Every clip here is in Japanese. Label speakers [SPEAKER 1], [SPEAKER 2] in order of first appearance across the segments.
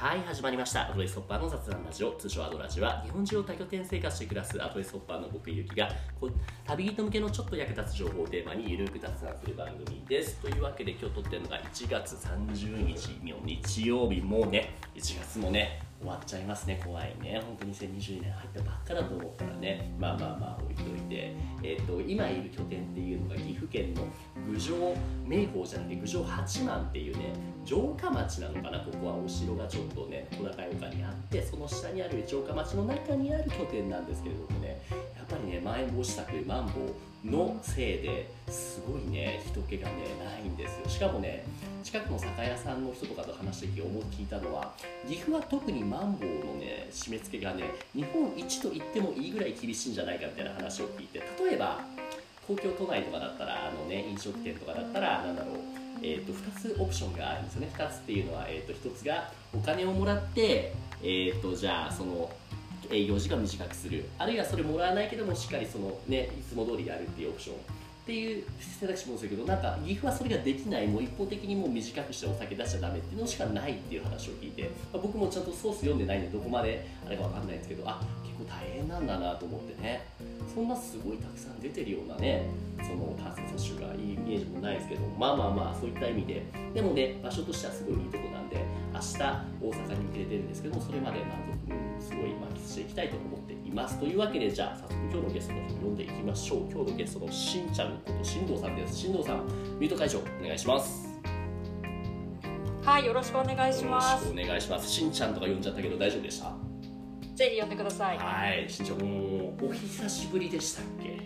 [SPEAKER 1] はい始まりました。アドレスホッパーの雑談ラジオ。通称アドラジは日本中を多拠点生活して暮らすアドレスホッパーの僕ゆきが旅人向けのちょっと役立つ情報をテーマにゆるく雑談する番組です。というわけで今日撮ってるのが1月30日の日曜日。もうね1月もね終わっちゃいますね。怖いね。本当に2022年入ったばっかだと思ったらね。まあまあまあ置いといて、えーと、今いる拠点っていうのが岐阜県の郡上名峰じゃなくて郡上八幡っていうね城下町なのかなここはお城がちょっとね小高い丘にあってその下にある城下町の中にある拠点なんですけれどもねやっぱりねまん延防止策マンボウのせいですごいね人気がねないんですよ。しかもね近くの酒屋さんの人とかと話して思い聞いたのは岐阜は特にマンボウのね締め付けがね日本一と言ってもいいぐらい厳しいんじゃないかみたいな話を聞いて例えば東京都内とかだったらあの、ね、飲食店とかだったらなんだろうえーと、2つオプションがあるんですよね。2つっていうのは、えーと、1つがお金をもらって、えーと、じゃあその営業時間短くする。あるいはそれもらわないけどもしっかりその、ね、いつも通りやるっていうオプション。っていう選択肢もそうだけどなんか岐阜はそれができない。もう一方的にもう短くしてお酒出しちゃダメっていうのしかないっていう話を聞いて、まあ、僕もちゃんとソース読んでないんでどこまであれか分かんないんですけどあ結構大変なんだなと思ってね。そんなすごいたくさん出てるようなねその感染接種がいいイメージもないですけどまあまあまあそういった意味で。でもね場所としてはすごいいいとこなんで明日大阪に向けてるんですけどもそれまで満足すごい満喫していきたいと思っています。というわけでじゃあ早速今日のゲストの人呼んでいきましょう。今日のゲストのしんちゃんこと新藤さんです新藤さんミュート解除。お願いします。
[SPEAKER 2] はいよろしくお願いします。
[SPEAKER 1] よろしくお願いします。しんちゃんとか呼んじゃったけど大丈夫でした？
[SPEAKER 2] ぜひ呼んでください。
[SPEAKER 1] はいしんちゃんもうお久しぶりでしたっけ？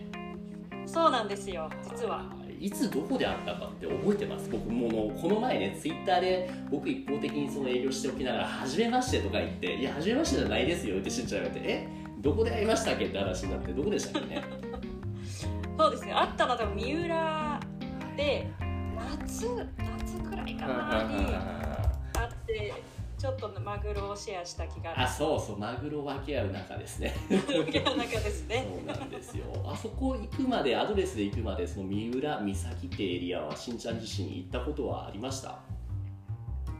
[SPEAKER 2] そうなんですよ実は。い
[SPEAKER 1] つどこで会ったかって覚えてます？僕もこの前ねツイッターで僕一方的にその営業しておきながら「はじめまして」とか言って「いやはじめましてじゃないですよ」ってしんちゃん言われて「え？どこで会いましたっけ?」って話になってどこでしたっけね？
[SPEAKER 2] そうですね会ったのは多分三浦で夏夏くらいかなに会ってちょっとマグロをシェアした気が。
[SPEAKER 1] あそうそうマグロ分け合う中ですね。
[SPEAKER 2] 分け合う中ですね。
[SPEAKER 1] そうなんですよ。あそこ行くまでアドレスで行くまでその三浦岬ってエリアはしんちゃん自身行ったことはありました？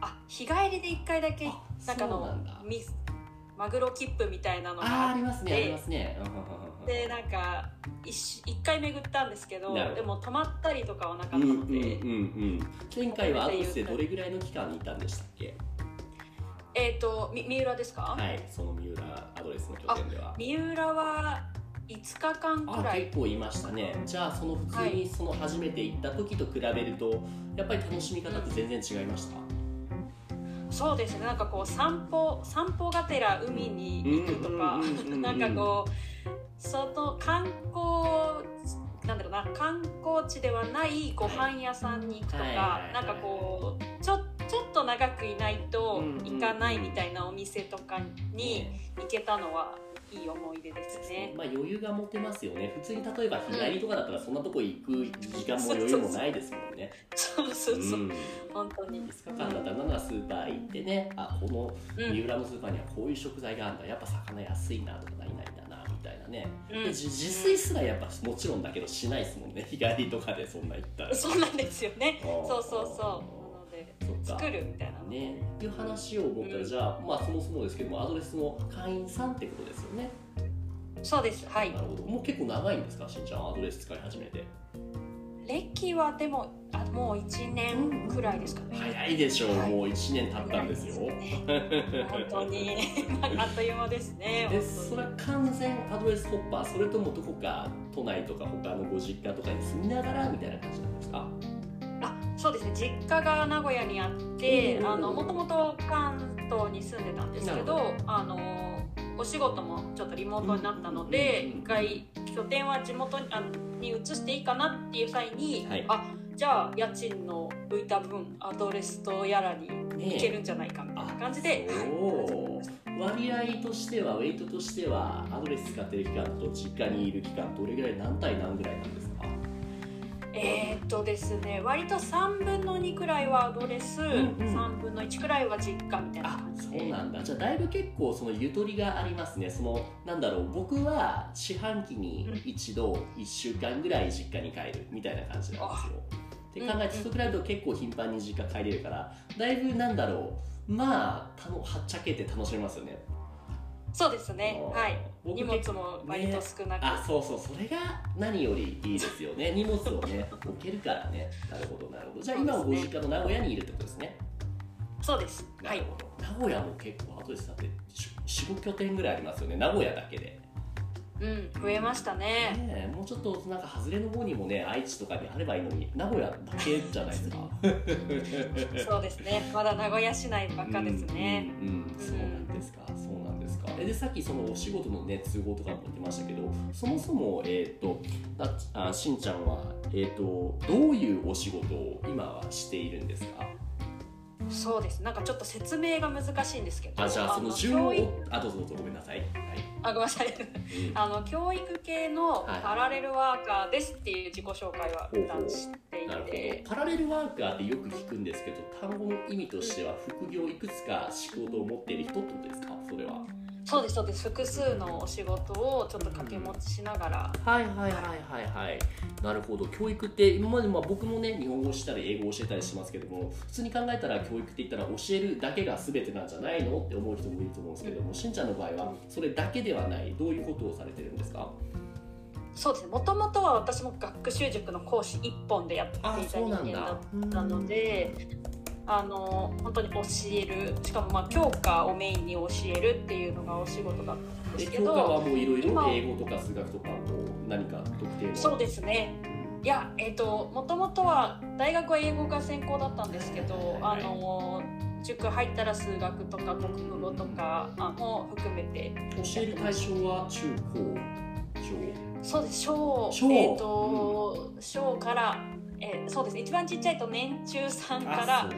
[SPEAKER 2] あ日帰りで一回だけなんかのマグロ切符みたいなの
[SPEAKER 1] がありますねありますね。
[SPEAKER 2] でなんか一一回巡ったんですけどでも泊まったりとかはなかったので、うんうんうんう
[SPEAKER 1] ん、前回はアドレスでどれぐらいの期間にいたんでしたっけ？
[SPEAKER 2] えっ、ー、とみ三浦ですか？
[SPEAKER 1] はいその三浦アドレスの拠点では。
[SPEAKER 2] 三浦は5日間くら
[SPEAKER 1] い。結構いましたね。じゃあその普通にその初めて行った時と比べると、やっぱり楽しみ方って全然違いました、
[SPEAKER 2] そうですね。なんかこう散歩散歩がてら海に行くとかなんかこうその観光なんだろうな観光地ではないご飯屋さんに行くとか、なんかこうちょっちょっと長くいないと行かないみたいなお店とかに行けたのはいい思い出ですね。
[SPEAKER 1] まあ余裕が持てますよね。普通に例えば日帰りとかだったらそんなとこ行く時間も余裕もないですもんね。
[SPEAKER 2] そうそうそう。うん、本当に。
[SPEAKER 1] 5日間だったらなスーパー行ってね、あこの三浦のスーパーにはこういう食材があるんだ。やっぱ魚安いなとか何々だなみたいなね。うん、自炊すらやっぱもちろんだけどしないですもんね。日帰りとかでそんな行ったら。
[SPEAKER 2] そうなんですよね。そうそうそう。作るみたいな
[SPEAKER 1] ね。っていう話を思ったら、じゃあまあそもそもですけどもアドレスの会員さんってことですよね。
[SPEAKER 2] そうですはい。
[SPEAKER 1] なるほど。もう結構長いんですかしんちゃんアドレス使い始めて。
[SPEAKER 2] 歴はでもあもう1年くらいですかね、
[SPEAKER 1] 早いでしょう、はい、もう1年経ったんですよ、
[SPEAKER 2] ね、本当に。あっという間ですね
[SPEAKER 1] でそれは完全アドレスホッパー。それともどこか都内とか他のご実家とかに住みながらみたいな感じなんですか？
[SPEAKER 2] そうですね。実家が名古屋にあってもともと関東に住んでたんですけどあのお仕事もちょっとリモートになったので、一回拠点は地元にあに移していいかなっていう際に、はい、あじゃあ家賃の浮いた分アドレスとやらに行けるんじゃないかみたいな感じで、
[SPEAKER 1] 割合としてはウェイトとしてはアドレス使ってる期間と実家にいる期間どれぐらい何対何ぐらいなんですか？
[SPEAKER 2] えー、っとですね割と3分の2くらいはアドレス、うんうん、3分の1くらいは実家みたいな感じ。
[SPEAKER 1] でそうなんだ。じゃあだいぶ結構そのゆとりがありますね。そのなんだろう。僕は四半期に一度1週間ぐらい実家に帰るみたいな感じなんですよ、って考えてそれくらいだと結構頻繁に実家帰れるからだいぶなんだろう。まあたのはっちゃけて楽しめますよね
[SPEAKER 2] そうですね。はい。
[SPEAKER 1] 僕
[SPEAKER 2] 荷物も割と少なく、
[SPEAKER 1] あそうそうそれが何よりいいですよね。荷物をね置けるからね。なるほどなるほど。じゃあ今はご実家の名古屋にいるってことですね。
[SPEAKER 2] そうです。はい。
[SPEAKER 1] 名古屋も結構後でさって45拠点ぐらいありますよね。名古屋だけで
[SPEAKER 2] うん増えましたね。
[SPEAKER 1] ねえもうちょっとなんか外れの方にもね愛知とかにあればいいのに名古屋だけじゃないですか。
[SPEAKER 2] そうですね。まだ名古屋市内ばっかですね、
[SPEAKER 1] うん、うんうんそうなんですか。そうなんですか。えでさっきそのお仕事のね都合とかも言ってましたけどそもそもえっ、となあしんちゃんはえっ、とどういうお仕事を今はしているんですか？
[SPEAKER 2] そうです。なんかちょっと説明が難しいんですけど
[SPEAKER 1] あじゃあその
[SPEAKER 2] の
[SPEAKER 1] 順をあどうぞどうぞごめんなさい。はい、
[SPEAKER 2] あごめんなさい。
[SPEAKER 1] うん。
[SPEAKER 2] あの教育系の
[SPEAKER 1] はい。
[SPEAKER 2] パラレルワーカーですっていう自己紹介は一旦していて。
[SPEAKER 1] ど。パラレルワーカーってよく聞くんですけど単語の意味としては副業いくつか仕事を持っている人ってことですか？それは
[SPEAKER 2] そうですそうです。複数のお仕事をちょっと掛け持ちしながら。
[SPEAKER 1] はいはいはいはいはい。なるほど。教育って今までまあ僕もね日本語をしたり英語を教えたりしますけども普通に考えたら教育って言ったら教えるだけが全てなんじゃないのって思う人もいると思うんですけどもしんちゃんの場合はそれだけではない。どういうことをされてるんですか？
[SPEAKER 2] そうですね。もともとは私も学習塾の講師一本でやっていた
[SPEAKER 1] あ
[SPEAKER 2] 人間だったのであの本当に教える。しかもまあ教科をメインに教えるっていうのがお仕事だったんで
[SPEAKER 1] です
[SPEAKER 2] け
[SPEAKER 1] 教科は
[SPEAKER 2] ど
[SPEAKER 1] もういろいろ
[SPEAKER 2] 今
[SPEAKER 1] 英語とか数学とかも何か特定の。
[SPEAKER 2] そうですね。いやえっ、ともともとは大学は英語が専攻だったんですけどあの塾入ったら数学とか国語とかあも含めて。
[SPEAKER 1] 教える対象は中高小。
[SPEAKER 2] そうです。小
[SPEAKER 1] 小。
[SPEAKER 2] えっ、と小から、えーそうですね。一番ちっちゃいと年中さんから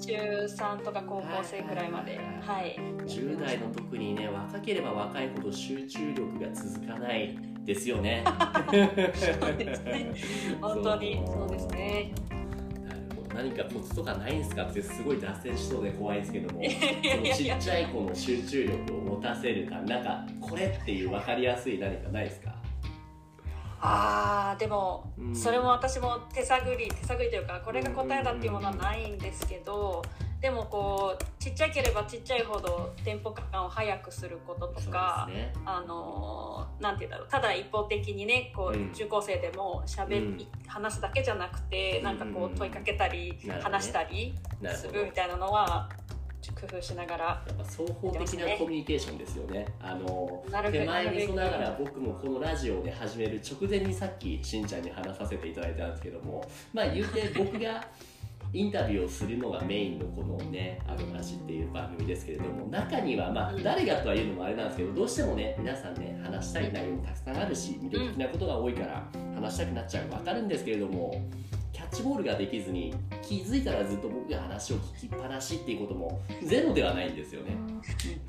[SPEAKER 2] 中3とか高校生くらいまで。
[SPEAKER 1] は
[SPEAKER 2] はい
[SPEAKER 1] 10代の特にね若ければ若いほど集中力が続かないですよね。
[SPEAKER 2] そうですね。本当に。そう。ですね。
[SPEAKER 1] なるほど。何かコツとかないんですかってすごい脱線しそうで怖いですけども。ちっちゃい子の集中力を持たせるためなんかこれっていう分かりやすい何かないですか？
[SPEAKER 2] あーでも、
[SPEAKER 1] うん。
[SPEAKER 2] それも私も手探り手探りというかこれが答えだっていうものはないんですけどでもこうちっちゃければちっちゃいほどテンポ感を速くすることとか、
[SPEAKER 1] ね。
[SPEAKER 2] あのーなんて言うんだろうただ一方的にねこう、
[SPEAKER 1] うん。
[SPEAKER 2] 受講生でもしゃべ、
[SPEAKER 1] うん。
[SPEAKER 2] 話すだけじゃなくてなんかこ
[SPEAKER 1] う
[SPEAKER 2] 問いかけたり、話したりす
[SPEAKER 1] る
[SPEAKER 2] みたいなのは工夫しながら
[SPEAKER 1] やっぱ双方的なコミュニケーションですよね。あの手前味噌なが
[SPEAKER 2] な
[SPEAKER 1] ら僕もこのラジオをね始める直前にさっきしんちゃんに話させていただいたんですけどもまあ言うて僕がインタビューをするのがメインのこのね「あの話」っていう番組ですけれども中にはまあ
[SPEAKER 2] うん。
[SPEAKER 1] 誰がとは言うのもあれなんですけどどうしてもね皆さんね話したい内容もたくさんあるし魅力的なことが多いから話したくなっちゃうわかるんですけれどもッチボールができずに気づいたらずっと僕が話を聞きっぱなしっていうこともゼロではないんですよね。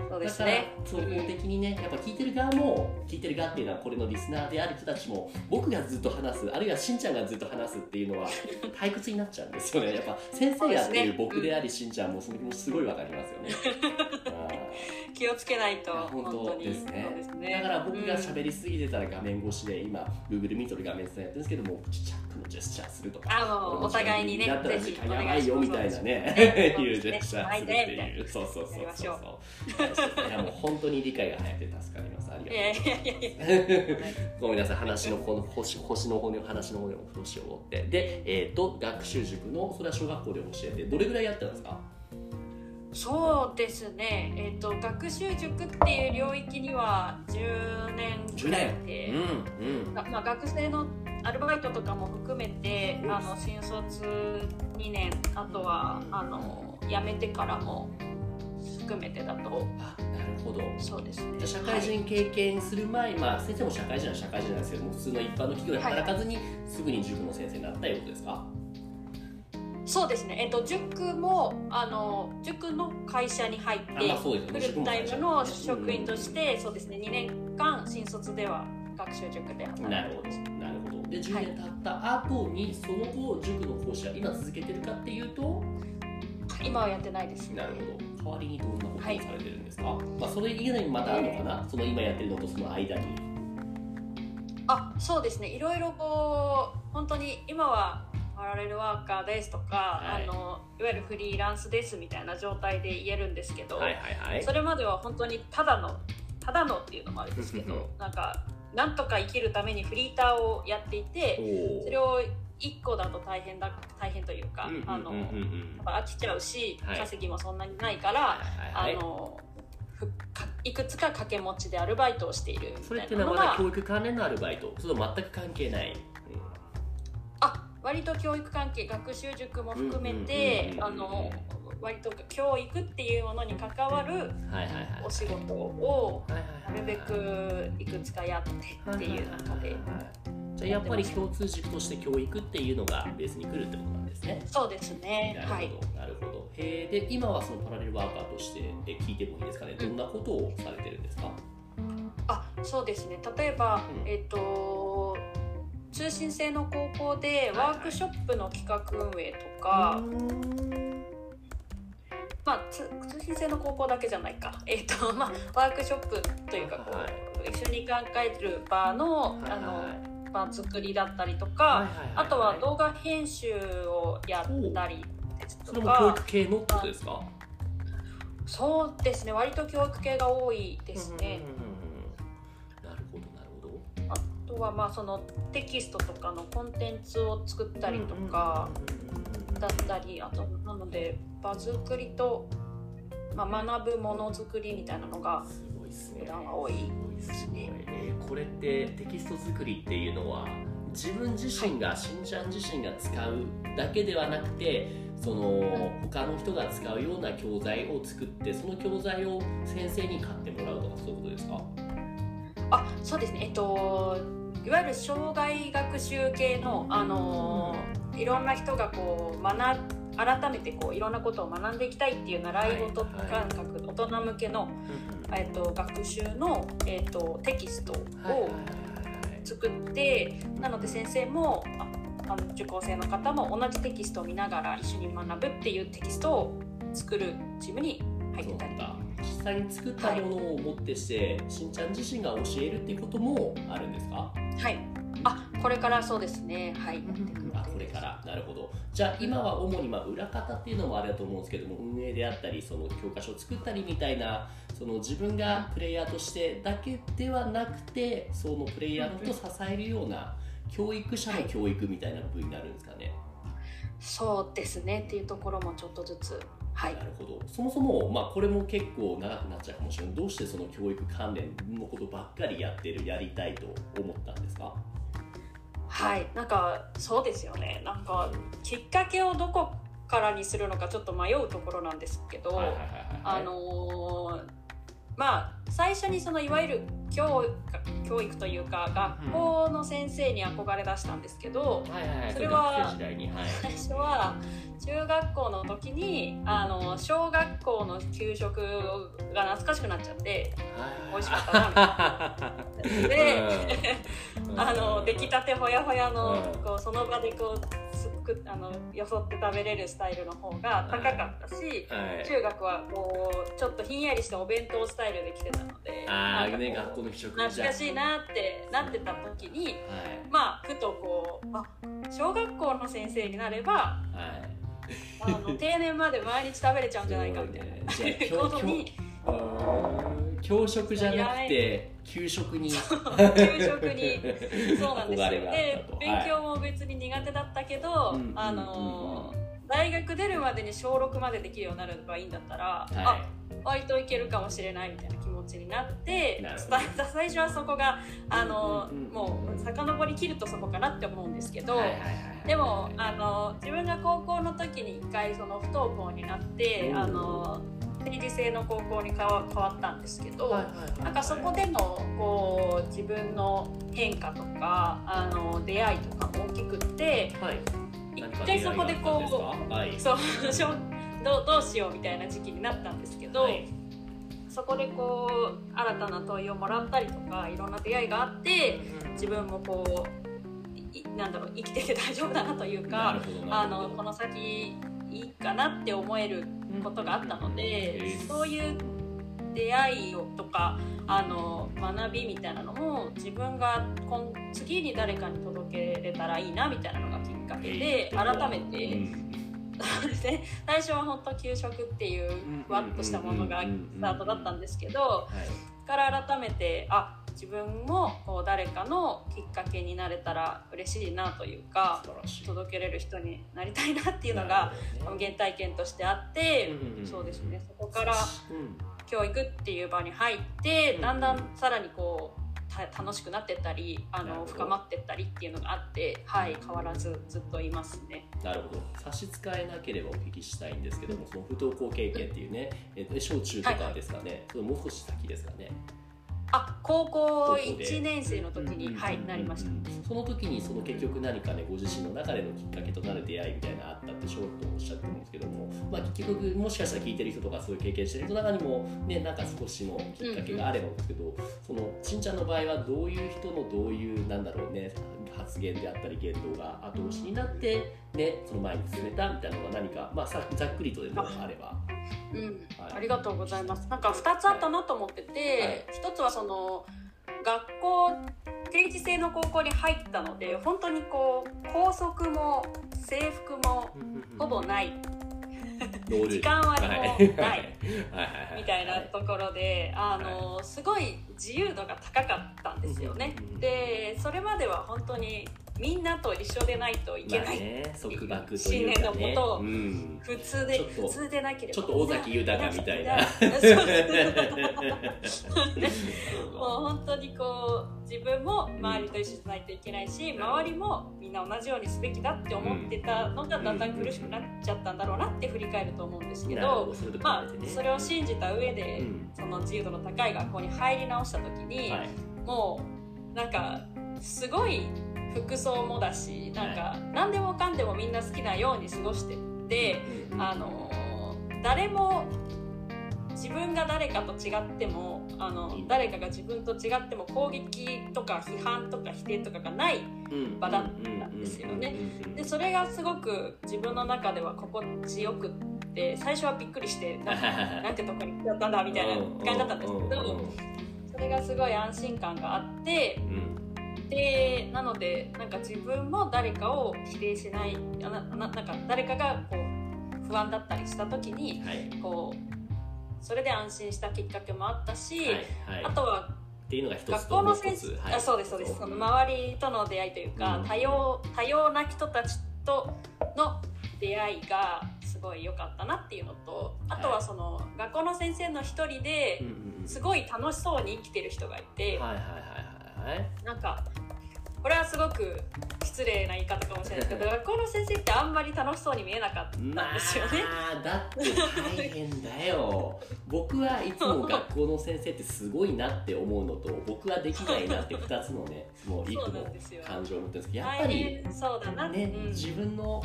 [SPEAKER 2] そうで
[SPEAKER 1] だから
[SPEAKER 2] すね
[SPEAKER 1] 総合的にねやっぱ聞いてる側も聞いてる側っていうのはこれのリスナーである人たちも僕がずっと話すあるいはしんちゃんがずっと話すっていうのは 退屈になっちゃうんですよね。やっぱ先生やってる僕でありしんちゃんもその気持ちすごいわかりますよね。
[SPEAKER 2] 気をつけないと
[SPEAKER 1] 本当ですね。
[SPEAKER 2] ね。
[SPEAKER 1] だから僕が喋りすぎてたら画面越しで今 Google Meet で画面つなやってるんですけどもちっちゃくのジェスチャーするとか
[SPEAKER 2] お互いにね
[SPEAKER 1] だったら時
[SPEAKER 2] ぜひ
[SPEAKER 1] 間やばいよみたいなね。いうジェスチャーするっていう。そうそうそうそうそう。いやもう本当に理解が早くて助かります。ありがとう
[SPEAKER 2] いやいやいやいや
[SPEAKER 1] ごめんなさい話のこの星星の方の話の方にもどうしようって。でえっ、と学習塾のそれは小学校で教えてどれぐらいやってたんですか？
[SPEAKER 2] そうですね、えっと学習塾っていう領域には10年
[SPEAKER 1] 10
[SPEAKER 2] ぐらい
[SPEAKER 1] 年。
[SPEAKER 2] で、
[SPEAKER 1] うんうん。
[SPEAKER 2] がまあ、学生のアルバイトとかも含めて
[SPEAKER 1] うん。
[SPEAKER 2] あの新卒2年あとはあの辞めてからも含めてだと。
[SPEAKER 1] あなるほど。
[SPEAKER 2] そうですね。
[SPEAKER 1] じゃあ社会人経験する前、まあ先生も社会人は社会人なんですけども普通の一般の企業で働かずに、すぐに塾の先生になったいうことですか？
[SPEAKER 2] そうですね、えっと、塾もあの塾の会社に入って
[SPEAKER 1] ね。
[SPEAKER 2] フルタイムの職員として、そうですね。2年間新卒では学習塾で働いて
[SPEAKER 1] なるほどなるほどで10年経った後にその後塾の講師は今続けてるかっていうと
[SPEAKER 2] 今はやってないです。
[SPEAKER 1] なるほど。代わりにどんなことをされてるんですか、まあそれ以外にまたあるのかな、その今やってるのとその間に。
[SPEAKER 2] あそうですね。いろいろこう本当に今はパラレルワーカーですとか、
[SPEAKER 1] はい。
[SPEAKER 2] あのいわゆるフリーランスですみたいな状態で言えるんですけど、
[SPEAKER 1] はいはいはい。
[SPEAKER 2] それまでは本当にただのただのっていうのもあるんですけ
[SPEAKER 1] うん
[SPEAKER 2] どなんかなんとか生きるためにフリーターをやっていてそれを1個だと大変だ大変というか、飽きちゃうし、
[SPEAKER 1] はい
[SPEAKER 2] 稼ぎもそんなにないから、あのいくつか掛け持ちでアルバイトをしているみ
[SPEAKER 1] それ
[SPEAKER 2] た
[SPEAKER 1] って
[SPEAKER 2] なのが
[SPEAKER 1] 教育関連のアルバイトそれと全く関係ない、
[SPEAKER 2] あ割と教育関係学習塾も含め
[SPEAKER 1] うんうんうんうん
[SPEAKER 2] てあの割と教育っていうものに関わる
[SPEAKER 1] うんはいはいはい。
[SPEAKER 2] お仕事を
[SPEAKER 1] はいはいはい
[SPEAKER 2] なるべくいくつかやってっていう中で
[SPEAKER 1] じゃあやっぱり共通軸として教育っていうのがベースに来るってことなんですね。
[SPEAKER 2] そうですね。
[SPEAKER 1] なるほど、
[SPEAKER 2] はい。
[SPEAKER 1] なるほど。へー。で今はそのパラレルワーカーとしてえ聞いてもいいですかね？どんなことをされてるんですか、
[SPEAKER 2] あそうですね。例えば、
[SPEAKER 1] うん。
[SPEAKER 2] えっ、と通信制の高校で
[SPEAKER 1] はい
[SPEAKER 2] ワークショップの企画運営とか、まあつ通信制の高校だけじゃないか。えっ、とまあワークショップというかこう、
[SPEAKER 1] はい
[SPEAKER 2] 一緒に考える場の、
[SPEAKER 1] はい
[SPEAKER 2] あの
[SPEAKER 1] はい
[SPEAKER 2] 場作りだったりとか、あとは動画編集をやったりですと
[SPEAKER 1] それも教
[SPEAKER 2] か
[SPEAKER 1] 育系のってことですか？
[SPEAKER 2] そうですね。割と教育系が多いですね。
[SPEAKER 1] うんうんうんうんなるほどなるほど。
[SPEAKER 2] あとはまあそのテキストとかのコンテンツを作ったりとかだったりあとなので場作りと、まあ、学ぶものづくりみたいなのが普段は多い。ですね。
[SPEAKER 1] えーこれってテキスト作りっていうのは自分自身が、しんちゃん自身が使うだけではなくてその他の人が使うような教材を作ってその教材を先生に買ってもらうとかそういうことですか？
[SPEAKER 2] あそうですね。えっといわゆる障害学習系のあのいろんな人がこう学改めてこういろんなことを学んでいきたいっていう習い事
[SPEAKER 1] はい
[SPEAKER 2] 感覚、大人向けの、えっと、学習の、えっと、テキストを
[SPEAKER 1] はいはいはいはい。
[SPEAKER 2] 作ってなので先生もああの受講生の方も同じテキストを見ながら一緒に学ぶっていうテキストを作るチームに入ってたり
[SPEAKER 1] そうか実際に作ったものをもってして、しんちゃん自身が教えるっていうこともあるんですか？
[SPEAKER 2] はい。あこれからそうですね。はい
[SPEAKER 1] あこれから。なるほど。じゃあ今は主にまあ裏方っていうのもあれだと思うんですけども運営であったりその教科書を作ったりみたいなその自分がプレイヤーとしてだけではなくてそのプレイヤーの人を支えるような教育者の教育みたいな部分になるんですかね、
[SPEAKER 2] そうですね。っていうところもちょっとずつはい。
[SPEAKER 1] なるほど。そもそも、まあ、これも結構長くなっちゃうかもしれないどうしてその教育関連のことばっかりやってるやりたいと思ったんですか？
[SPEAKER 2] はい。なんかそうですよね。なんかきっかけをどこからにするのかちょっと迷うところなんですけど、あのーまあ最初にそのいわゆる教教育というか学校の先生に憧れ出したんですけど、それは 最初は中学校の時にあの小学校の給食が懐かしくなっちゃって美味しかったなみたいなであの出来たてほやほやの
[SPEAKER 1] うん。
[SPEAKER 2] こうその場でこうすくあのよそって食べれるスタイルの方が高かったし、
[SPEAKER 1] はい。
[SPEAKER 2] 中学はこうちょっとひんやりしたお弁当スタイルで来てたので
[SPEAKER 1] ああ
[SPEAKER 2] なんかこう
[SPEAKER 1] ね学校の給食
[SPEAKER 2] 懐かしいなってなってた時に
[SPEAKER 1] はい。
[SPEAKER 2] まあふとこうあ小学校の先生になれば
[SPEAKER 1] はい
[SPEAKER 2] あの定年まで毎日食べれちゃうんじゃないかみたいな。
[SPEAKER 1] ねじゃあ 教食じゃなくて給食に。
[SPEAKER 2] 給食に。そうなんですよ。で勉強も別に苦手だったけど、
[SPEAKER 1] うん。
[SPEAKER 2] あのー大学出るまでに小6までできるようになればいいんだったら、
[SPEAKER 1] はい。
[SPEAKER 2] あ割といけるかもしれないみたいな気持ちになって伝えた最初はそこがあのー
[SPEAKER 1] うんうんうん。
[SPEAKER 2] もう遡りきるとそこかなって思うんですけど、
[SPEAKER 1] はいはいはいはい
[SPEAKER 2] でもあの自分が高校の時に一回その不登校になって、
[SPEAKER 1] うん
[SPEAKER 2] あの定時制の高校に変わ変わったんですけど、なんかそこでのこう自分の変化とかあの出会いとかも大きくって
[SPEAKER 1] はい。
[SPEAKER 2] 一回そこでこ
[SPEAKER 1] 何か出会いがあったんですか？はい。
[SPEAKER 2] そう どうどうしようみたいな時期になったんですけど、
[SPEAKER 1] はい。
[SPEAKER 2] そこでこう新たな問いをもらったりとかいろんな出会いがあって自分もこういなんだろう生きてて大丈夫だなという
[SPEAKER 1] な
[SPEAKER 2] かあのこの先いいかなって思えることがあったので、
[SPEAKER 1] うん。
[SPEAKER 2] そういう出会いをとかあの学びみたいなのも自分が今次に誰かに届けれたらいいなみたいなのがきっかかけで改めて、
[SPEAKER 1] うん。
[SPEAKER 2] で 最初は本当給食っていうふわっとしたものがスタートだったんですけど
[SPEAKER 1] はい。
[SPEAKER 2] から改めてあ自分もこう誰かのきっかけになれたら嬉しいなというか届けれる人になりたいなっていうのが
[SPEAKER 1] なる
[SPEAKER 2] 原体験としてあってそうですね。そこから
[SPEAKER 1] うん
[SPEAKER 2] 教育っていう場に入って
[SPEAKER 1] うん
[SPEAKER 2] だんだんさらにこうた楽しくなってったりあの深まってったりっていうのがあってはい変わらずずっといますね。
[SPEAKER 1] なるほど。差し支えなければお聞きしたいんですけどもその不登校経験っていうね、えっと小中とかですかね、それもう少し先ですかね？
[SPEAKER 2] あ高校
[SPEAKER 1] 高校で
[SPEAKER 2] 1年生の時にはいなりました。
[SPEAKER 1] その時にその結局何かねご自身の中でのきっかけとなる出会いみたいなのあったってちょっとおっしゃってるんですけども、まあ、結局もしかしたら聞いてる人とかそういう経験してる人の中にもねなんか少しのきっかけがあればですけど、そのしんちゃんの場合はどういう人のどういうなんだろうね発言であったり言動が後押しになってねその前に進めたみたいなのが何かまあさざっくりとでもあ。れば。
[SPEAKER 2] うん。
[SPEAKER 1] はい。
[SPEAKER 2] ありがとうございます。なんか2つあったなと思ってて、
[SPEAKER 1] はい。
[SPEAKER 2] 一つはその学校定時制の高校に入ったので本当にこう校則も制服もほぼない時間割もない。みたいなところであのすごい自由度が高かったんですよね。でそれまでは本当にみんなと一緒でないといけない、
[SPEAKER 1] まあね、束縛という
[SPEAKER 2] 信念のもと
[SPEAKER 1] うん。
[SPEAKER 2] 普通で普通でなければ
[SPEAKER 1] ちょっと尾崎豊みたいな。
[SPEAKER 2] もう本当にこう自分も周りと一緒じゃないといけないし周りもみんな同じようにすべきだって思ってたのがだんだん苦しくなっちゃったんだろうなって振り返ると思うんですけど
[SPEAKER 1] なるほどそういうとこ
[SPEAKER 2] まあそれを信じた上で
[SPEAKER 1] うん。
[SPEAKER 2] その自由度の高い学校に入り直した時に
[SPEAKER 1] はい。
[SPEAKER 2] もうなんかすごい服装もだしなんか何でもかんでもみんな好きなように過ごしてて。
[SPEAKER 1] うん
[SPEAKER 2] あの誰も自分が誰かと違ってもあの誰かが自分と違っても攻撃とか批判とか否定とかがない
[SPEAKER 1] うん。
[SPEAKER 2] 場だったんですよね。でそれがすごく自分の中では心地よくって最初はびっくりしてなんかなんてとこに来ちゃったんだみたいな感じだったんですけどそれがすごい安心感があって
[SPEAKER 1] うん
[SPEAKER 2] でなのでなんか自分も誰かを否定しないあなななんか誰かがこう不安だったりした時に
[SPEAKER 1] はい。
[SPEAKER 2] こうそれで安心したきっかけもあったし、
[SPEAKER 1] はいはい。
[SPEAKER 2] あとは
[SPEAKER 1] っていうのが一つ
[SPEAKER 2] 学校の先生、
[SPEAKER 1] はい。
[SPEAKER 2] あそうですそうです。その周りとの出会いというか、
[SPEAKER 1] うん。
[SPEAKER 2] 多様多様な人たちとの出会いがすごい良かったなっていうのとあとはその、学校の先生の一人ですごい楽しそうに生きてる人がいて、
[SPEAKER 1] はいはいはいはい？はい
[SPEAKER 2] なんかこれはすごく失礼な言い方かもしれないですけど 学校の先生ってあんまり楽しそうに見えなかったん
[SPEAKER 1] ま
[SPEAKER 2] ですよね。
[SPEAKER 1] あだって大変だよ。僕はいつも学校の先生ってすごいなって思うのと僕はできないなって2つのねもう幾
[SPEAKER 2] そうなん
[SPEAKER 1] の
[SPEAKER 2] ですよ。
[SPEAKER 1] 感情を持ってるんですけどやっぱ
[SPEAKER 2] 大
[SPEAKER 1] り
[SPEAKER 2] 変そうだな、
[SPEAKER 1] ね、
[SPEAKER 2] うん。
[SPEAKER 1] 自分の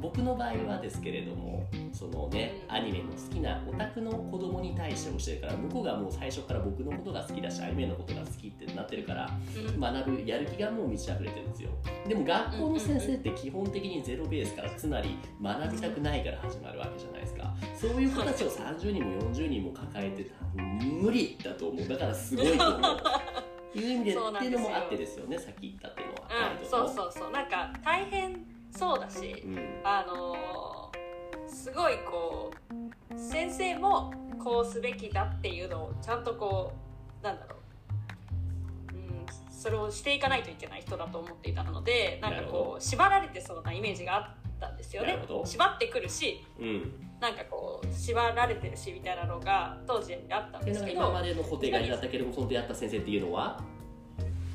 [SPEAKER 1] 僕の場合はですけれどもそのね
[SPEAKER 2] うん
[SPEAKER 1] アニメの好きなオタクの子供に対して教えるから向こうがもう最初から僕のことが好きだしアニメのことが好きってなってるから
[SPEAKER 2] うん。
[SPEAKER 1] 学ぶやる気がもう満ち溢れてるんですよ。でも学校の先生って基本的にゼロベースからつまり学びたくないから始まるわけじゃないですか。そういう子たちを30人も40人も抱えてた無理だと思う。だからすごいと思う。いう意味でっていうのもあってですよねさっき言ったっていうのは、
[SPEAKER 2] うん、そうそうそう。なんか大変そうだし
[SPEAKER 1] うん。
[SPEAKER 2] あのーすごいこう先生もこうすべきだっていうのをちゃんとこうなんだろう、うん、それをしていかないといけない人だと思っていたのでなんかこう縛られてそうなイメージがあったんですよね。縛ってくるし
[SPEAKER 1] うん
[SPEAKER 2] なんかこう縛られてるしみたいなのが当時あったん。
[SPEAKER 1] で
[SPEAKER 2] すけど
[SPEAKER 1] 今までの固定概念だったけどもその出会った先生っていうのは、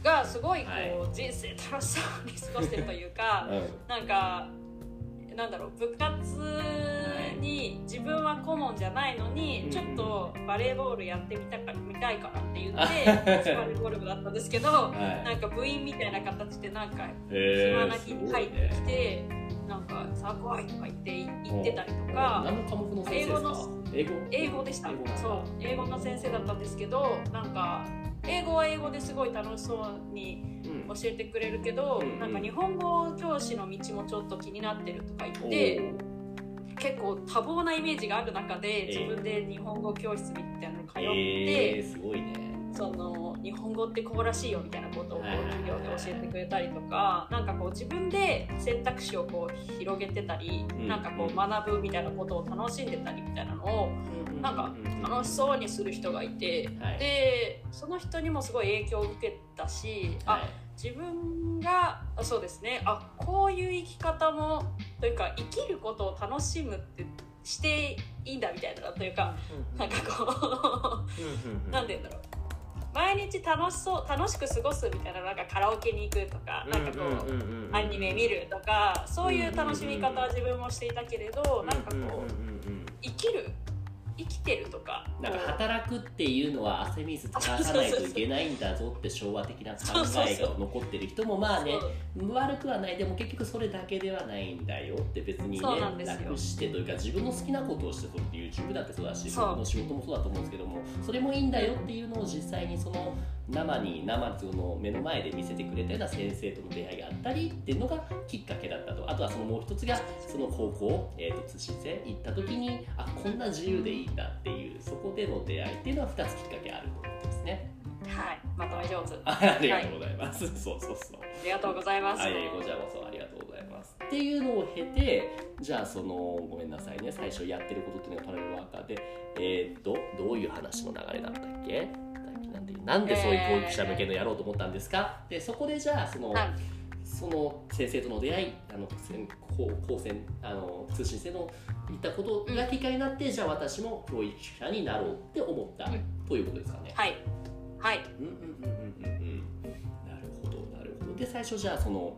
[SPEAKER 2] がすごいこう、
[SPEAKER 1] はい。
[SPEAKER 2] 人生楽しそうに過ごしてるというか
[SPEAKER 1] う
[SPEAKER 2] なんかなんだろう部活に自分は顧問じゃないのに、
[SPEAKER 1] うん。
[SPEAKER 2] ちょっとバレーボールやってみたかみたいからって言って レーボール部だったんですけど
[SPEAKER 1] んはい。
[SPEAKER 2] なんか部員みたいな形でなんか暇な日に入ってきて、なんか「さあ来い」とか言って言ってたりとか。
[SPEAKER 1] 何の科目の英語
[SPEAKER 2] 英語。でした。そう。英語の先生だったんですけどなんか英語は英語ですごい楽しそうに
[SPEAKER 1] うん。
[SPEAKER 2] 教えてくれるけど、
[SPEAKER 1] うん。
[SPEAKER 2] なんか日本語教師の道もちょっと気になってるとか言
[SPEAKER 1] お
[SPEAKER 2] って
[SPEAKER 1] ー。
[SPEAKER 2] 結構多忙なイメージがある中で
[SPEAKER 1] え
[SPEAKER 2] 自分で日本語教室みたいなの通って、
[SPEAKER 1] えー、すごいね。
[SPEAKER 2] その日本語ってこうらしいよみたいなことをこう授業で教えてくれたりとかなんかこう自分で選択肢をこう広げてたり、
[SPEAKER 1] うん
[SPEAKER 2] なんかこう学ぶみたい。なことを楽しんでたりみたいなのをなんか楽しそうにする人がいて、
[SPEAKER 1] はい。
[SPEAKER 2] でその人にもすごい影響を受けたし、あ
[SPEAKER 1] はい。
[SPEAKER 2] 自分があそうですね。あこういう生き方もというか生きることを楽しむってしていいんだみたいなというかなんかこうなんて言うんだろう。毎日楽しそう楽しく過ごすみたいななんかカラオケに行くとかなんかこうアニメ見るとかそういう楽しみ方は自分もしていたけれどなんかこう生きるてるとか
[SPEAKER 1] なんか働くっていうのは汗水垂らさないといけないんだぞって昭和的な考えが残ってる人もまあね悪くはない。でも結局それだけではないんだよって別にね楽してというか自分の好きなことをしてそれって YouTube だってそうだし僕の仕事もそうだと思うんですけどもそれもいいんだよっていうのを実際にその生に生その目の前で見せてくれたような先生との出会いがあったりっていうのがきっかけだったと。あとはそのもう一つがその高校、えー、と通信制行った時にあこんな自由でいいんだっていうそこでの出会いっていうのは2つきっかけあると思ってますね。
[SPEAKER 2] はい。まとめ上手。
[SPEAKER 1] あ
[SPEAKER 2] あ
[SPEAKER 1] ありがとうございます、そうそうそう。
[SPEAKER 2] りがとうございます、
[SPEAKER 1] はい、こちらこそありがとうございます。っていうのを経て、じゃあそのごめんなさいね、最初やってることっていうのがパラレルワーカーで、えーっとどういう話の流れだったっけ？なんでなんでそういう教育者向けのやろうと思ったんですか？でそこでじゃあその、
[SPEAKER 2] はい。
[SPEAKER 1] その先生との出会い、あの先高高専あの通信制のいったことがきっかけになって、じゃあ私も教育者になろうって思った、
[SPEAKER 2] うん。
[SPEAKER 1] ということですかね。
[SPEAKER 2] はい。はい。
[SPEAKER 1] うんうんうんうんうんうん。なるほどなるほど。で最初じゃあその、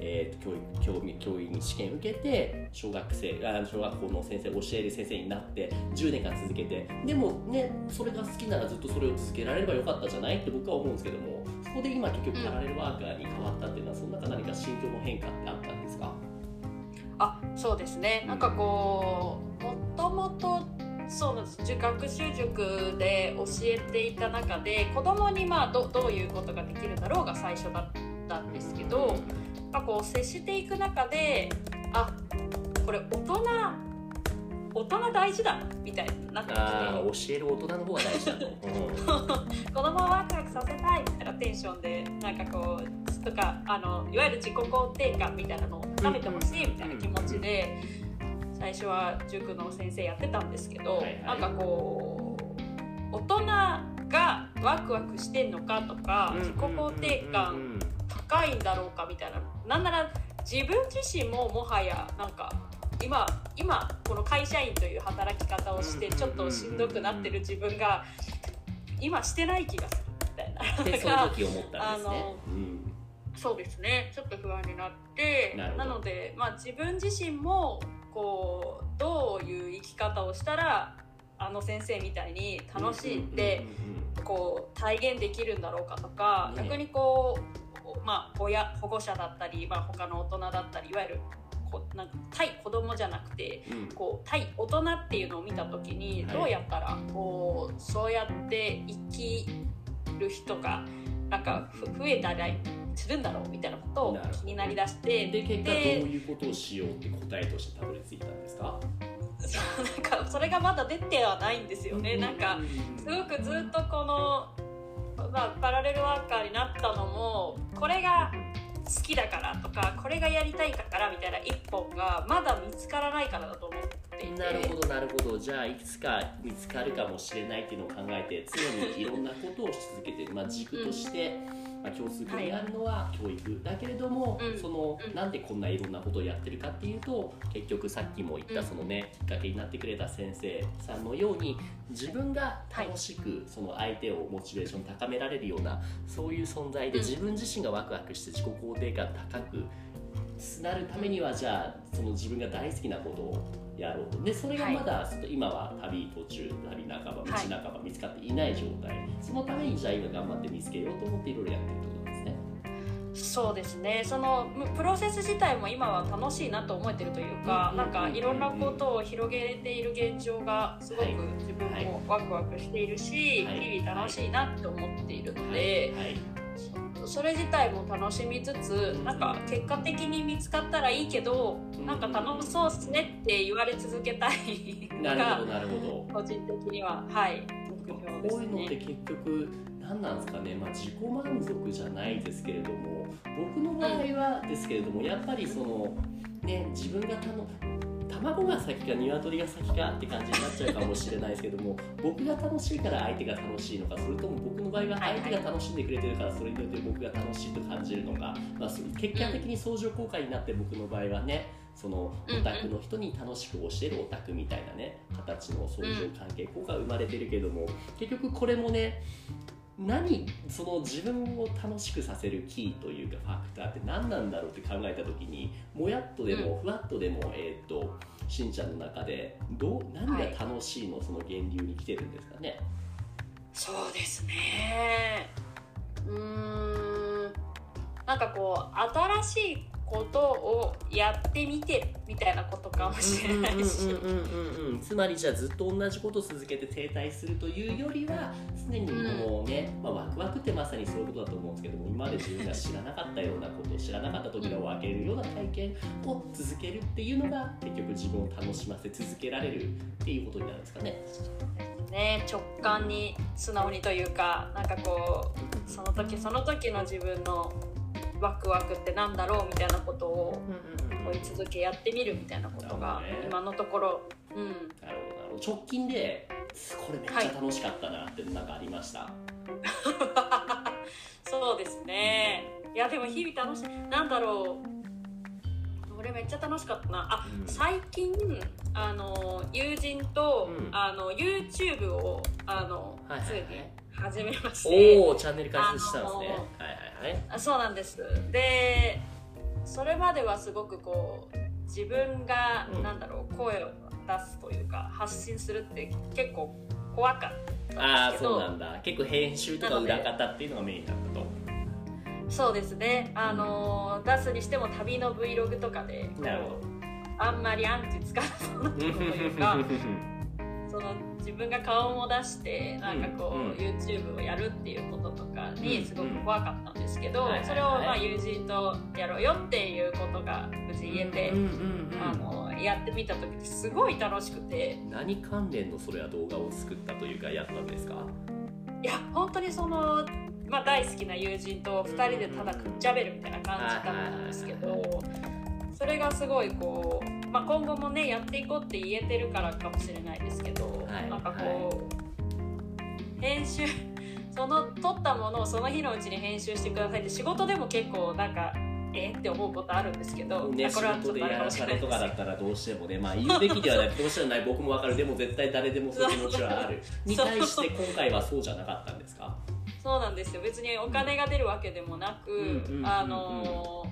[SPEAKER 1] えー、と教育教員教員試験受けて小学生あ小学校の先生教える先生になって10年間続けてでもねそれが好きならずっとそれを続けられればよかったじゃないって僕は思うんですけどもそこで今結局パラレルワーカーに変わったっていうのはその中何か心境の変化ってあったんですか？
[SPEAKER 2] あそうですね。なんかこうもともとそうなんです塾学習塾で教えていた中で子供にまあどどういうことができるだろうが最初だったんですけど、まあ、こう接していく中であこれ大人大人大事だなみたいになってきて
[SPEAKER 1] 教える大人の方が大事だと、うん。
[SPEAKER 2] 子供をワクワクさせたいみたいなテンションでなんかこうとかあのいわゆる自己肯定感みたいなのを高めてほしいみたいな気持ちで最初は塾の先生やってたんですけど、
[SPEAKER 1] はいはい。
[SPEAKER 2] なんかこう大人がワクワクしてんのかとか自己肯定感高いんだろうかみたいななんなら自分自身ももはやなんか今今この会社員という働き方をしてちょっとしんどくなってる自分が今してない気がするみたいな。
[SPEAKER 1] でその時思ったんですね。
[SPEAKER 2] そうですね。ちょっと不安になって
[SPEAKER 1] な
[SPEAKER 2] ので、まあ、自分自身もこうどういう生き方をしたらあの先生みたいに楽しんでこう体現できるんだろうかとか、
[SPEAKER 1] ね。
[SPEAKER 2] 逆にこう、まあ、親保護者だったり、まあ、他の大人だったりいわゆるこなんか対子供じゃなくて
[SPEAKER 1] うん。うん
[SPEAKER 2] こう対大人っていうのを見た時に
[SPEAKER 1] はい。
[SPEAKER 2] どうやったらこうそうやって生きる人がなんかふ増えたりするんだろうみたいなことを気になりだして
[SPEAKER 1] で結果どう
[SPEAKER 2] で
[SPEAKER 1] いうことをしようって答えとしてたどり着いたんですか？
[SPEAKER 2] そうなんかそれがまだ出てはないんですよね。なんかすごくずっとこの、まあ、パラレルワーカーになったのもこれが好きだからとかこれがやりたいからみたいな一本がまだ見つからないからだと思っていて
[SPEAKER 1] なるほどなるほど。じゃあいつか見つかるかもしれないっていうのを考えて常にいろんなことをし続けて、まあ、軸として、まあ、共通項にあるのは教育だけれども、
[SPEAKER 2] うん。
[SPEAKER 1] その
[SPEAKER 2] うん。
[SPEAKER 1] なんでこんないろんなことをやってるかっていうと結局さっきも言った
[SPEAKER 2] うん。
[SPEAKER 1] そのね、きっかけになってくれた先生さんのように自分が楽しくその相手をモチベーション高められるようなそういう存在で
[SPEAKER 2] うん。
[SPEAKER 1] 自分自身がワクワクして自己肯定感高くなるためにはじゃあその自分が大好きなことをやろうとでそれがまだちょっと今は旅途中旅半ば道
[SPEAKER 2] はい
[SPEAKER 1] 半ば見つかっていない状態、そのためにじゃあ今頑張って見つけようと思っていろいろやってるってことですね。
[SPEAKER 2] そうですね。そのむプロセス自体も今は楽しいなと思えてるというか、
[SPEAKER 1] うん
[SPEAKER 2] なんかいろんなことを広げている現状がすごく
[SPEAKER 1] はい
[SPEAKER 2] 自分もワクワクしているし、
[SPEAKER 1] はい。
[SPEAKER 2] 日々楽しいなって思っているので、
[SPEAKER 1] はい
[SPEAKER 2] それ自体も楽しみつつなんか結果的に見つかったらいいけど
[SPEAKER 1] うん
[SPEAKER 2] なんか楽しそうっすねって言われ続けたいの
[SPEAKER 1] なるほ
[SPEAKER 2] が
[SPEAKER 1] どなるほど。
[SPEAKER 2] 個人的にははい標です
[SPEAKER 1] こういうのって
[SPEAKER 2] ね。
[SPEAKER 1] 結局何なんですかね、まあ、自己満足じゃないですけれども僕の場合はですけれどもやっぱりそのね自分がたの卵が先か鶏が先かって感じになっちゃうかもしれないですけども僕が楽しいから相手が楽しいのかそれとも僕の場合は相手が楽しんでくれてるからそれによって僕が楽しいと感じるのか、まあ、そ結果的に相乗効果になって僕の場合はねそのオタクの人に楽しく教えるオタクみたいなね形の相乗関係効果が生まれてるけども結局これもね何その自分を楽しくさせるキーというかファクターって何なんだろうって考えた時にもやっとでもふわっとでも、えっ、としんちゃんの中でどう何が楽しいのその源流に来てるんですかね、
[SPEAKER 2] そうですね。うーん。なんかこう新しいことをやってみてみたいなことかもしれないし。
[SPEAKER 1] つまりじゃあずっと同じことを続けて停滞するというよりは常にこのね、まあ、ワクワクってまさにそういうことだと思うんですけども今まで自分が知らなかったようなこと知らなかった扉を開けるような体験を続けるっていうのが結局自分を楽しませ続けられるっていうことになるんですかね。
[SPEAKER 2] ね、直感に素直にというかなんかこうその時その時の自分のワクワクってなんだろうみたいなことを追い続けやってみるみたいなことが今のところ、うん、
[SPEAKER 1] なるほど直近でこれめっちゃ楽しかったなってなんかありました、
[SPEAKER 2] そうですね。いやでも日々楽しい。なんだろう。俺めっちゃ楽しかったな。あ、
[SPEAKER 1] うん。
[SPEAKER 2] 最近あの友人と、
[SPEAKER 1] うん。
[SPEAKER 2] あの YouTube をあの、
[SPEAKER 1] はいはいはい。
[SPEAKER 2] ついに始めまして。
[SPEAKER 1] おおチャンネル開設したんですね、はいはいはい
[SPEAKER 2] あそうなんです。でそれまではすごくこう自分が、
[SPEAKER 1] うん。
[SPEAKER 2] なんだろう声を出すというか発信するって結構怖かった
[SPEAKER 1] ああ
[SPEAKER 2] んですけど。
[SPEAKER 1] そうなんだ。結構編集とか裏方っていうのがメインだったと。
[SPEAKER 2] そうですね。あの出すにしても旅の Vlog とかで
[SPEAKER 1] なるほど。
[SPEAKER 2] あんまりアンチつかなそうなというか その自分が顔も出してなんかこう、
[SPEAKER 1] うん
[SPEAKER 2] YouTube をやるっていうこととか
[SPEAKER 1] うん
[SPEAKER 2] にすごく怖かったんですけど、
[SPEAKER 1] はいはいはい。
[SPEAKER 2] それをまあ友人とやろうよっていうことが無事言えて、
[SPEAKER 1] うんうんうん
[SPEAKER 2] あのやってみた時すごい楽しくて。
[SPEAKER 1] 何関連のそれは動画を作ったというかやったんですか？
[SPEAKER 2] いや本当にその、まあ、大好きな友人と2人でただくっちゃべるみたいな感じだったんですけどそれがすごいこう、まあ、今後もねやっていこうって言えてるからかもしれないですけど、
[SPEAKER 1] はい
[SPEAKER 2] なんかこう、編集その撮ったものをその日のうちに編集してくださいって仕事でも結構なんかえって思うことあるんですけど、
[SPEAKER 1] ね、仕
[SPEAKER 2] これはちょ
[SPEAKER 1] 事でや
[SPEAKER 2] っとあれから
[SPEAKER 1] されとかだったらどうしてもね、まあ、言うべきではない。どうしてもない。僕もわかる。でも絶対誰でもそういう気持ちはある。に対して今回はそうじゃなかったんですか？
[SPEAKER 2] そうなんですよ。別にお金が出るわけでもなく、
[SPEAKER 1] うんうん
[SPEAKER 2] あの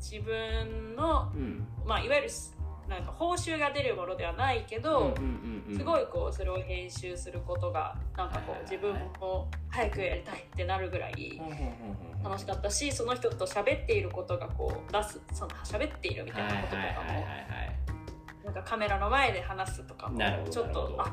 [SPEAKER 2] 自分の、
[SPEAKER 1] うん。
[SPEAKER 2] まあ、いわゆるなんか報酬が出るものではないけど、す
[SPEAKER 1] い
[SPEAKER 2] ごいこうそれを編集することがなんかこう自分も早くやりたいってなるぐらい楽しかったしその人と喋っていることがこう出すその喋っているみたいなこととかもなんかカメラの前で話すとかもちょっとあ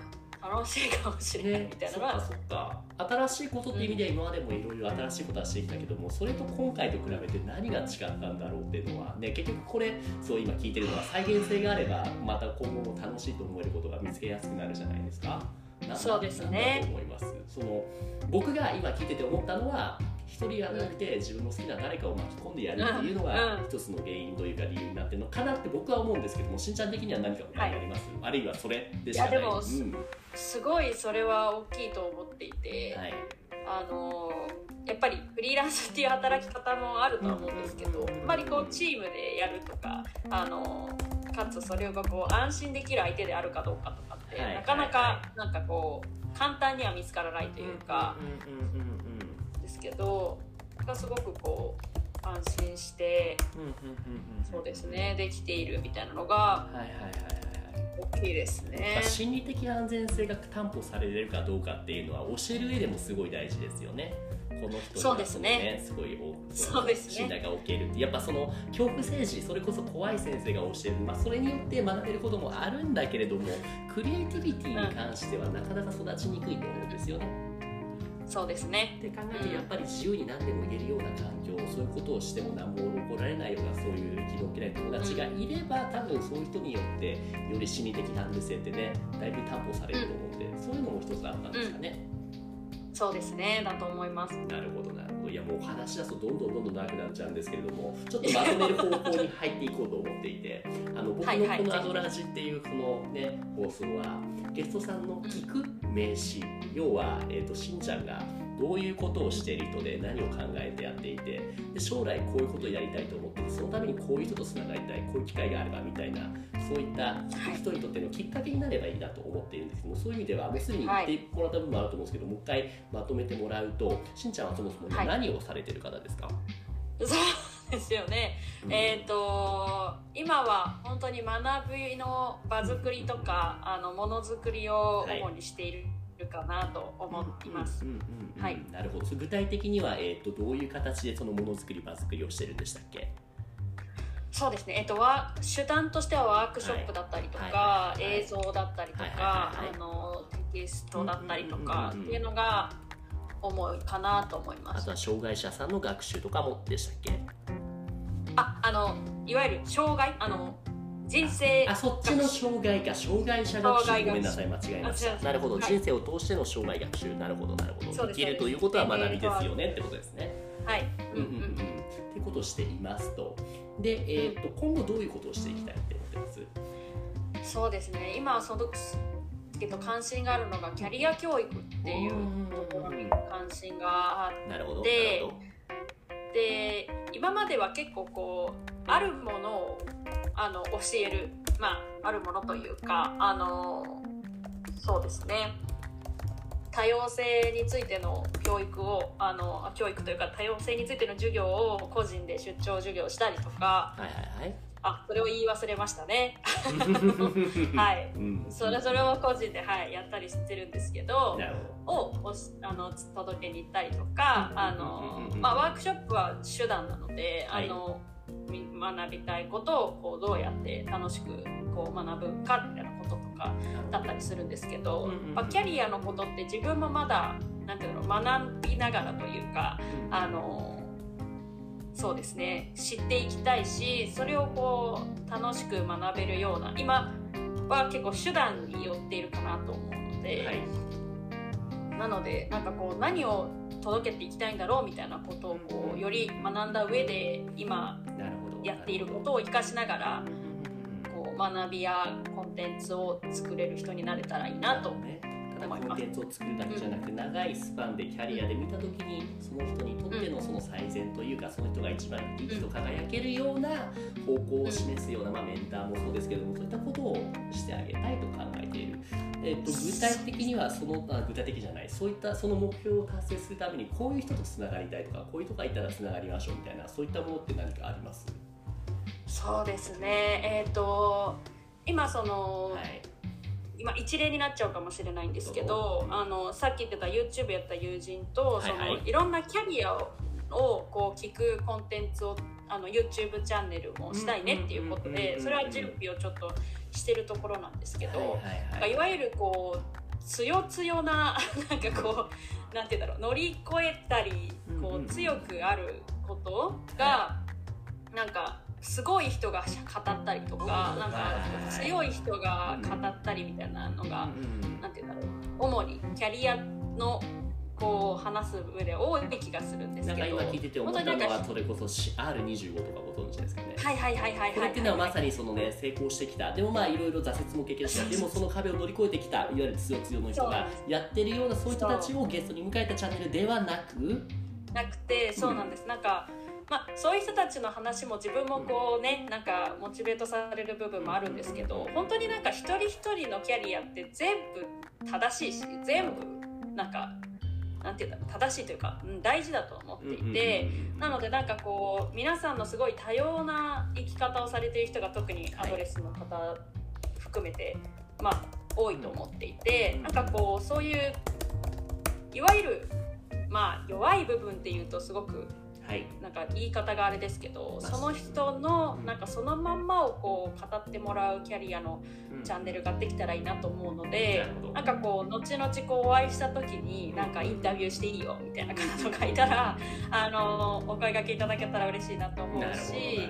[SPEAKER 2] 楽しいかもしれないみたいなのが
[SPEAKER 1] そっかそっか。新しいことっていう意味では今までもいろいろ新しいことはしてきたけどもそれと今回と比べて何が違ったんだろうっていうのはね結局これそう今聞いてるのは再現性があればまた今後も楽しいと思えることが見つけやすくなるじゃないですか。な
[SPEAKER 2] そうですね。
[SPEAKER 1] 思います？その僕が今聞いてて思ったのは一人じゃなくて自分の好きな誰かを巻き込んでやるっていうの
[SPEAKER 2] うん
[SPEAKER 1] が
[SPEAKER 2] うん。
[SPEAKER 1] 一つの原因というか理由になってるのかなって僕は思うんですけどもしんちゃん的には何か他にあります、あるいはそれでしかない
[SPEAKER 2] いやでも
[SPEAKER 1] うん
[SPEAKER 2] すごいそれは大きいと思っていて、
[SPEAKER 1] はい。
[SPEAKER 2] あのやっぱりフリーランスっていう働き方もあるとは思うんですけど、
[SPEAKER 1] うん。
[SPEAKER 2] やっぱりこうチームでやるとかあのかつそれがこう安心できる相手であるかどうかとかって、
[SPEAKER 1] はい。
[SPEAKER 2] なかな
[SPEAKER 1] は
[SPEAKER 2] かなんかこう簡単には見つからないというか、
[SPEAKER 1] うんうんうんうん
[SPEAKER 2] ですけどがすごくこう安心してそうですね。できているみたいなのが
[SPEAKER 1] はいはいはいはいはい。
[SPEAKER 2] 大きいです
[SPEAKER 1] ま
[SPEAKER 2] ね
[SPEAKER 1] あ。心理的安全性が担保されるかどうかっていうのは教える上でもすごい大事ですよね。この人に
[SPEAKER 2] そうですね。
[SPEAKER 1] すごいお
[SPEAKER 2] そうですね。
[SPEAKER 1] 信頼が置けるって。やっぱその恐怖政治それこそ怖い先生が教える、まあ、それによって学べることもあるんだけれどもクリエイティビティに関してはなかなか育ちにくいと思うんですよね。
[SPEAKER 2] そうですね。
[SPEAKER 1] って考えるとやっぱり自由に何でも言えるような環境そういうことをしても何も怒られないようなそういう気の気ない友達がいれば多分そういう人によってより心理的安全性ってねだいぶ担保されると思うんで、そういうのも一つあったんですかね。
[SPEAKER 2] そうですね。だと思います。
[SPEAKER 1] なるほどな。るほどいやもう話し出すとどんどんどんどん長くなっちゃうんですけれどもちょっとまとめる方向に入っていこうと思っていてあの僕のこの「アドラジ」っていうこのね放送はゲストさんの聞く名詞要は、えー、としんちゃんがどういうことをしている人で何を考えてやっていてで将来こういうことをやりたいと思っててそのためにこういう人とつながりたいこういう機会があればみたいなそういった人にとってのきっかけになればいいなと思っているんですけどもそういう意味ではもうすでに言ってもらった部分もあると思うんですけど、もう一回まとめてもらうとしんちゃんはそもそも
[SPEAKER 2] はい。
[SPEAKER 1] 何をされてる方ですか、
[SPEAKER 2] そうですよね。えっ、と今は本当に学びの場作りとかあのものづくりを主にしているかなと思います、はい。
[SPEAKER 1] なるほど。具体的には、えー、とどういう形でそのものづくり場作りをしてるんでしたっけ？
[SPEAKER 2] そうですね、えっと、ワ手段としてはワークショップだったりと
[SPEAKER 1] はい。
[SPEAKER 2] か、映像だったりとかあのテキストだったりとかっていうのが主いかなと思います。
[SPEAKER 1] あとは障害者さんの学習とかもでしたっけ？
[SPEAKER 2] ああのいわゆる障害あの人生
[SPEAKER 1] あそっちの障害か障害者学習。ごめんなさい間違えました。なるほど、
[SPEAKER 2] はい。
[SPEAKER 1] 人生を通しての障害学習。なるほどなるほど。
[SPEAKER 2] です
[SPEAKER 1] きるということは学びですよね。ってことですね。
[SPEAKER 2] はい、
[SPEAKER 1] うんうんうん。ってことをしていますと。で、えー、と今後どういうことをしていきたいって思ってます？
[SPEAKER 2] そうですね。今はそのけど関心があるのがキャリア教育っていうところに関心があっ
[SPEAKER 1] なるほど。
[SPEAKER 2] で今までは結構こうあるものをあの教えるまああるものというかあのそうですね。多様性についての教育をあのあ教育というか多様性についての授業を個人で出張授業したりとか
[SPEAKER 1] はいはいはい。
[SPEAKER 2] あそれを言い忘れましたね。はい。
[SPEAKER 1] うん。
[SPEAKER 2] それそれを個人で、はい、やったりしてるんですけどをおしあのつ届けに行ったりとかあの、まあ、ワークショップは手段なので、
[SPEAKER 1] はい。
[SPEAKER 2] あのみ学びたいことをこうどうやって楽しくこう学ぶかみたいなこととかだったりするんですけど、
[SPEAKER 1] うんうんうん。
[SPEAKER 2] まあ、キャリアのことって自分もまだなんていうの学びながらというかあのそうですね。知っていきたいしそれをこう楽しく学べるような今は結構手段によっているかなと思うので。
[SPEAKER 1] はい。
[SPEAKER 2] なのでなんかこう何を届けていきたいんだろうみたいなことをこうより学んだ上で今やっていることを生かしながらこう学びやコンテンツを作れる人になれたらいいなと
[SPEAKER 1] ね。ただコンテンツを作るだけじゃなくて長いスパンでキャリアで見た時にその人にとってのその最善というかその人が一番生きと輝けるような方向を示すような、まあ、メンターもそうですけどもそういったことをしてあげたいと考えている、えっと具体的にはそのあ具体的じゃない。そういったその目標を達成するためにこういう人とつながりたいとかこういう人がいたらつながりましょうみたいなそういったものって何かあります？
[SPEAKER 2] そうですね。えっ、と今その、
[SPEAKER 1] はい。
[SPEAKER 2] 今一例になっちゃうかもしれないんですけどあのさっき言ってた YouTube やった友人とその、
[SPEAKER 1] はい。はい
[SPEAKER 2] いろんなキャリアををこう聞くコンテンツをあの YouTube チャンネルもしたいねっていうことでそれは準備をちょっとしてるところなんですけど、
[SPEAKER 1] はいはいはい。
[SPEAKER 2] わゆるこう強強な なんかこうなんて言うんだろう乗り越えたりこ
[SPEAKER 1] う
[SPEAKER 2] 強くあることがなんかすごい人が語ったりとかなんか強い人が語ったりみたいなのが
[SPEAKER 1] うん。
[SPEAKER 2] なんて言うんだろう。主にキャリアのこう話す上で多い気がするんです
[SPEAKER 1] なんか
[SPEAKER 2] けど
[SPEAKER 1] 今聞いてて思ったのはそれこそ R25 とかご存知ですかね。
[SPEAKER 2] はいはいはいはいはい。
[SPEAKER 1] これっていうのはまさにそのね成功してきた。でもまあいろいろ挫折も経験したでもその壁を乗り越えてきたいわゆる強強の人がやってるようなそういう人たちをゲストに迎えたチャンネルではなく
[SPEAKER 2] なくてそうなんです、なんかまあ、そういう人たちの話も自分もこうねなんかモチベートされる部分もあるんですけど本当になんか一人一人のキャリアって全部正しいし全部なんかなんていうんだろう正しいというか、うん、大事だと思っていて。なのでなんかこう皆さんのすごい多様な生き方をされている人が特にアドレスの方含めて、まあ多いと思っていてなんかこうそういういわゆるまあ弱い部分っていうとすごく
[SPEAKER 1] はい
[SPEAKER 2] か言い方があれですけど
[SPEAKER 1] まあ
[SPEAKER 2] その人の
[SPEAKER 1] うん。
[SPEAKER 2] なんかそのまんまをこう語ってもらうキャリアの
[SPEAKER 1] うん。
[SPEAKER 2] チャンネルができたらいいなと思うの
[SPEAKER 1] な
[SPEAKER 2] でなんかこう後々こうお会いした時になんかインタビューしていいよみたいな方とかいたらあのお声掛けいただけたら嬉しいなと思うし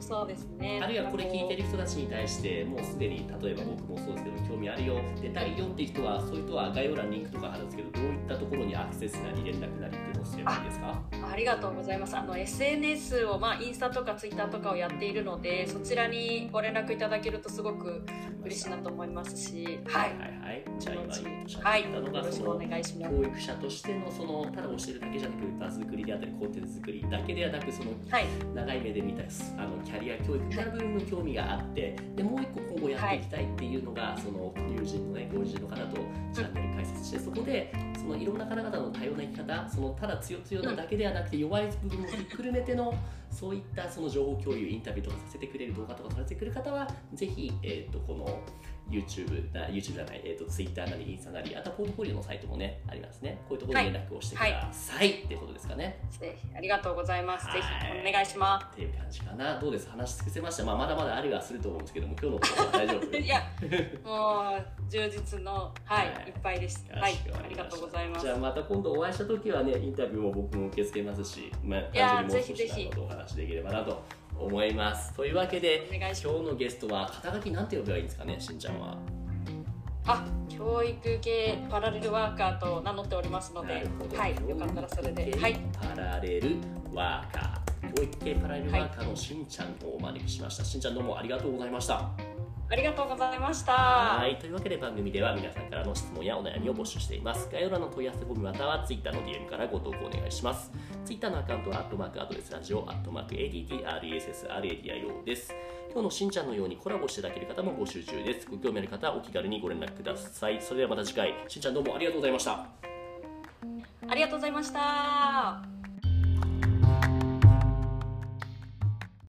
[SPEAKER 2] そうですね。
[SPEAKER 1] あるいはこれ聞いてる人たちに対してもうすでに例えば僕もそうですけど興味あるよ出たいよっていう人はそういう人は概要欄にリンクとかあるんですけどどういったところにアクセスなり連絡なりっていうのをすればいいですか？
[SPEAKER 2] ありがとうございます。あの SNS を、まあ、インスタとかツイッターとかをやっているのでそちらにご連絡いただけるとすごく嬉しいなと思いますし。は
[SPEAKER 1] はいいはいはい。じゃあ今言ったの
[SPEAKER 2] よ
[SPEAKER 1] がその
[SPEAKER 2] ろしくお願いします。
[SPEAKER 1] 教育者としてのそのただ教えるだけじゃなく場作りであったりコンテンツ作りだけではなくその
[SPEAKER 2] はい。
[SPEAKER 1] 長い目で見たあのキャリア教育みたいな部分の興味があってでもう一個今後やっていきたいっていうのが、その友人のねご友人の方とチャンネル開設してそこでそのいろんな方々の多様な生き方そのただ強強なだけではなくて弱い部分もひっくるめてのそういったその情報共有インタビューとかさせてくれる動画とかさせてくる方はぜひ、えー、とこの YouTube な YouTube じゃない、えー、と Twitter なりインスタなりあとはポートフォリオのサイトもねありますね。こういうところに連絡をしてください、ってことですかね。
[SPEAKER 2] ぜひありがとうござざいます。ぜ
[SPEAKER 1] はい。
[SPEAKER 2] ひお願いしま
[SPEAKER 1] っていう感じかな。どうです話し尽くせました、まあ、まだまだありはすると思うんですけども今日のところは大丈夫？
[SPEAKER 2] す。いや、もう充実のはい、
[SPEAKER 1] はい。
[SPEAKER 2] い、っぱいです。
[SPEAKER 1] か
[SPEAKER 2] はいありがとうございます。
[SPEAKER 1] じゃ。あまた今度お会いした時はねインタビューも僕も受け付けますし、まあ、
[SPEAKER 2] や
[SPEAKER 1] 単純にもう少しお話しできればなと思います。というわけで今日のゲストは肩書きなんて呼べばいいんですかねしんちゃんは。
[SPEAKER 2] あ、教育系パラレルワーカーと名乗っておりますので。はい、よかったらそれで、はい、
[SPEAKER 1] パラレルワーカー。教育系パラレルワーカーのしんちゃんをお招きしました、しんちゃんどうもありがとうございました
[SPEAKER 2] ありがとうございました。
[SPEAKER 1] はい、というわけで番組では皆さんからの質問やお悩みを募集しています。概要欄の問い合わせフォームまたは Twitter の DM からご投稿お願いします。Twitter のアカウントは、アットマークアドレスラジオ、アットマーク ADTRESSRADIO です。今日のしんちゃんのようにコラボしていただける方も募集中です。ご興味ある方はお気軽にご連絡ください。それではまた次回、しんちゃんどうもありがとうございました。
[SPEAKER 2] ありがとうございました。